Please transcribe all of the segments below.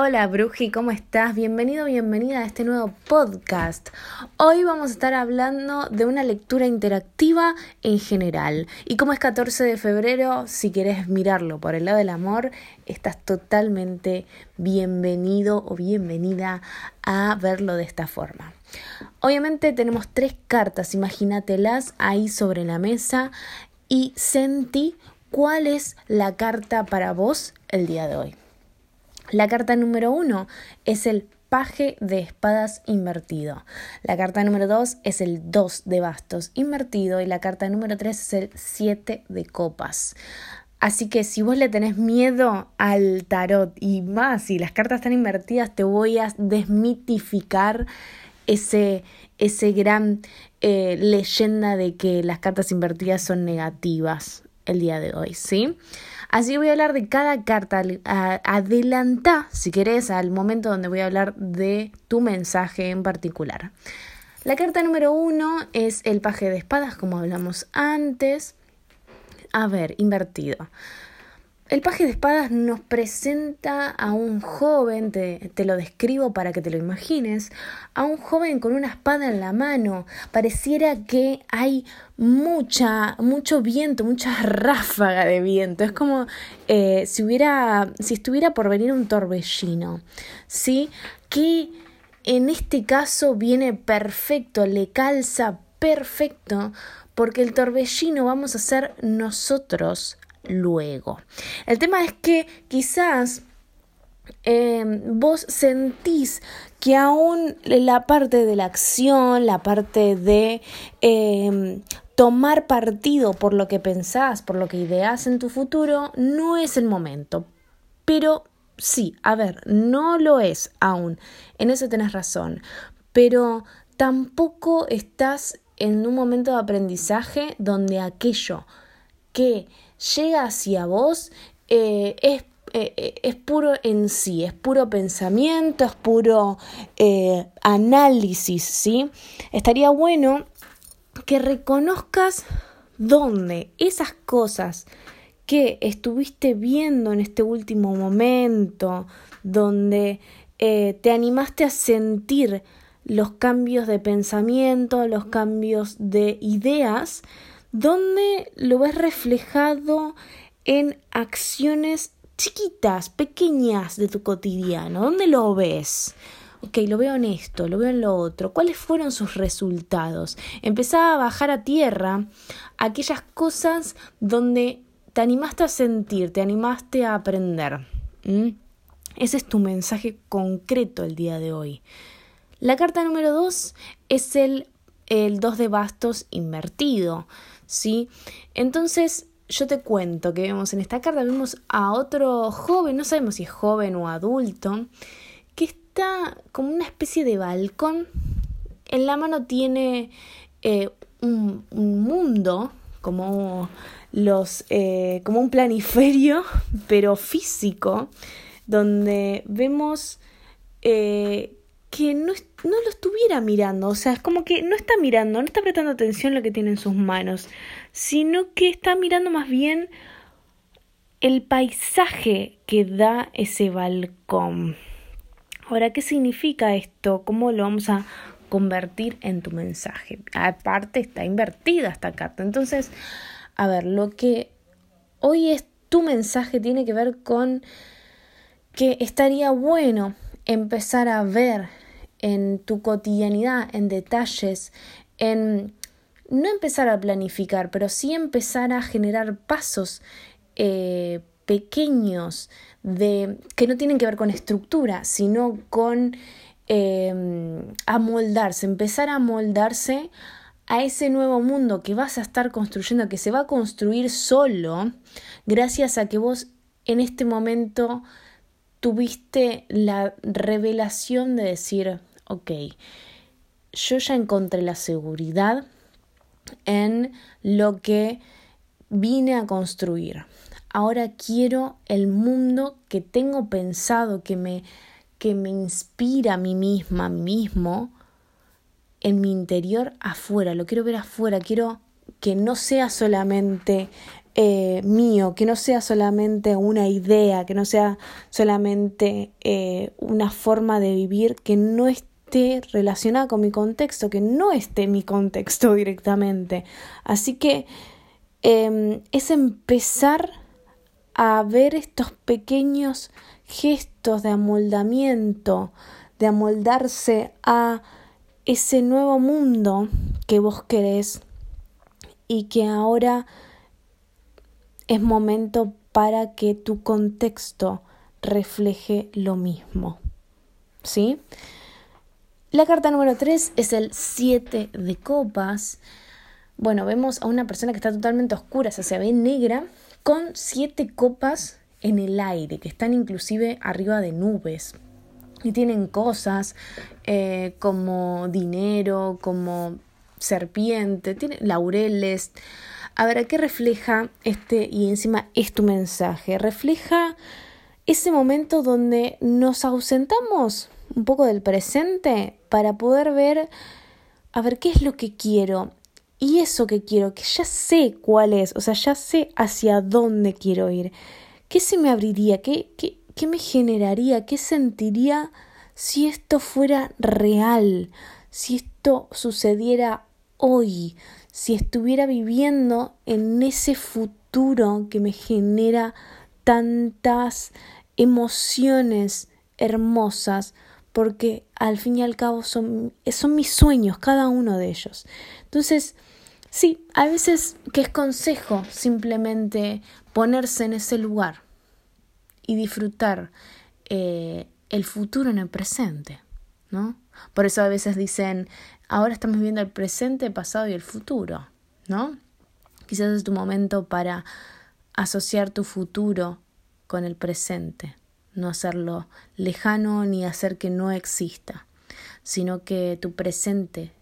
Hola Bruji, ¿cómo estás? Bienvenido, bienvenida a este nuevo podcast. Hoy vamos a estar hablando de una lectura interactiva en general. Y como es 14 de febrero, si quieres mirarlo por el lado del amor, estás totalmente bienvenido o bienvenida a verlo de esta forma. Obviamente tenemos tres cartas, imagínatelas ahí sobre la mesa y sentí cuál es la carta para vos el día de hoy. La carta número uno es el paje de espadas invertido. La carta número dos es el dos de bastos invertido y la carta número tres es el siete de copas. Así que si vos le tenés miedo al tarot y más, si las cartas están invertidas, te voy a desmitificar ese, ese gran eh, leyenda de que las cartas invertidas son negativas el día de hoy, ¿sí? Así voy a hablar de cada carta. Adelanta, si querés, al momento donde voy a hablar de tu mensaje en particular. La carta número uno es el paje de espadas, como hablamos antes. A ver, invertido. El paje de espadas nos presenta a un joven, te, te, lo describo para que te lo imagines, a un joven con una espada en la mano. Pareciera que hay mucha, mucho viento, mucha ráfaga de viento. Es como eh, si hubiera, si estuviera por venir un torbellino, ¿sí? Que en este caso viene perfecto, le calza perfecto, porque el torbellino vamos a ser nosotros luego. El tema es que quizás eh, vos sentís que aún la parte de la acción, la parte de eh, tomar partido por lo que pensás, por lo que ideas en tu futuro, no es el momento. Pero sí, a ver, no lo es aún. En eso tenés razón. Pero tampoco estás en un momento de aprendizaje donde aquello que llega hacia vos eh, es, eh, eh, es, puro en sí, es puro pensamiento, es puro análisis, ¿sí? Estaría bueno que reconozcas dónde esas cosas que estuviste viendo en este último momento, donde te animaste a sentir los cambios de pensamiento, los cambios de ideas, donde lo ves reflejado en acciones chiquitas, pequeñas de tu cotidiano. ¿Dónde lo ves? Ok, lo veo en esto, lo veo en lo otro. ¿Cuáles fueron sus resultados? Empezaba a bajar a tierra aquellas cosas donde te animaste a sentir, te animaste a aprender. Ese es tu mensaje concreto el día de hoy. La carta número dos es el, el 2 de bastos invertido. ¿sí? Entonces, yo te cuento que vemos en esta carta, vemos a otro joven, no sabemos si es joven o adulto, que está como una especie de balcón. En la mano tiene eh, un, mundo, como los eh, como un planiferio, pero físico, donde vemos eh, que no, no lo estuviera mirando, o sea, es como que no está mirando, no está prestando atención a lo que tiene en sus manos, sino que está mirando más bien el paisaje que da ese balcón. Ahora, ¿qué significa esto? ¿Cómo lo vamos a convertir en tu mensaje? Aparte está invertida esta carta. Entonces, a ver, lo que hoy es tu mensaje tiene que ver con que estaría bueno empezar a ver en tu cotidianidad, en detalles, en no empezar a planificar, pero sí empezar a generar pasos eh, pequeños de que no tienen que ver con estructura, sino con eh, amoldarse, empezar a amoldarse a ese nuevo mundo que vas a estar construyendo, que se va a construir solo, gracias a que vos en este momento tuviste la revelación de decir, ok, yo ya encontré la seguridad en lo que vine a construir. Ahora quiero el mundo que tengo pensado, que me, que me inspira a mí misma, a mí mismo, en mi interior afuera. Lo quiero ver afuera. Quiero que no sea solamente eh, mío, que no sea solamente una idea, que no sea solamente eh, una forma de vivir que no esté relacionada con mi contexto, que no esté mi contexto directamente. Así que em, es empezar a ver estos pequeños gestos de amoldamiento, de amoldarse a ese nuevo mundo que vos querés y que ahora es momento para que tu contexto refleje lo mismo. ¿Sí? La carta número 3 es el 7 de copas. Bueno, vemos a una persona que está totalmente oscura, o sea, se ve negra, con siete copas en el aire, que están inclusive arriba de nubes. Y tienen cosas eh, como dinero, como serpiente, tiene laureles. A ver, ¿qué refleja este? Y encima es tu mensaje. Refleja ese momento donde nos ausentamos un poco del presente para poder ver, a ver, ¿qué es lo que quiero? Y eso que quiero, que ya sé cuál es, o sea, ya sé hacia dónde quiero ir. ¿Qué se me abriría? ¿Qué, qué, qué me generaría? ¿Qué sentiría si esto fuera real? Si esto sucediera hoy, si estuviera viviendo en ese futuro que me genera tantas emociones hermosas, porque al fin y al cabo son, son mis sueños, cada uno de ellos. Entonces, sí, a veces que es consejo simplemente ponerse en ese lugar y disfrutar eh, el futuro en el presente, ¿no? Por eso a veces dicen, ahora estamos viendo el presente, el pasado y el futuro, ¿no? Quizás es tu momento para asociar tu futuro con el presente, no hacerlo lejano ni hacer que no exista, sino que tu presente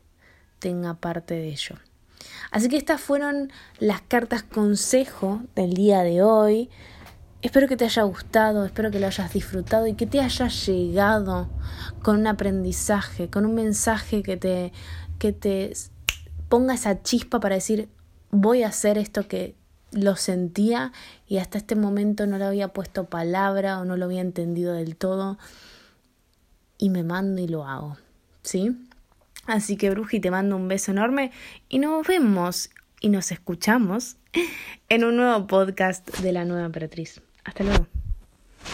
tenga parte de ello. Así que estas fueron las cartas consejo del día de hoy. Espero que te haya gustado, espero que lo hayas disfrutado y que te haya llegado con un aprendizaje, con un mensaje que te, que te ponga esa chispa para decir voy a hacer esto que lo sentía y hasta este momento no le había puesto palabra o no lo había entendido del todo y me mando y lo hago, ¿sí? Así que Bruji te mando un beso enorme y nos vemos y nos escuchamos en un nuevo podcast de la nueva emperatriz. Hasta luego.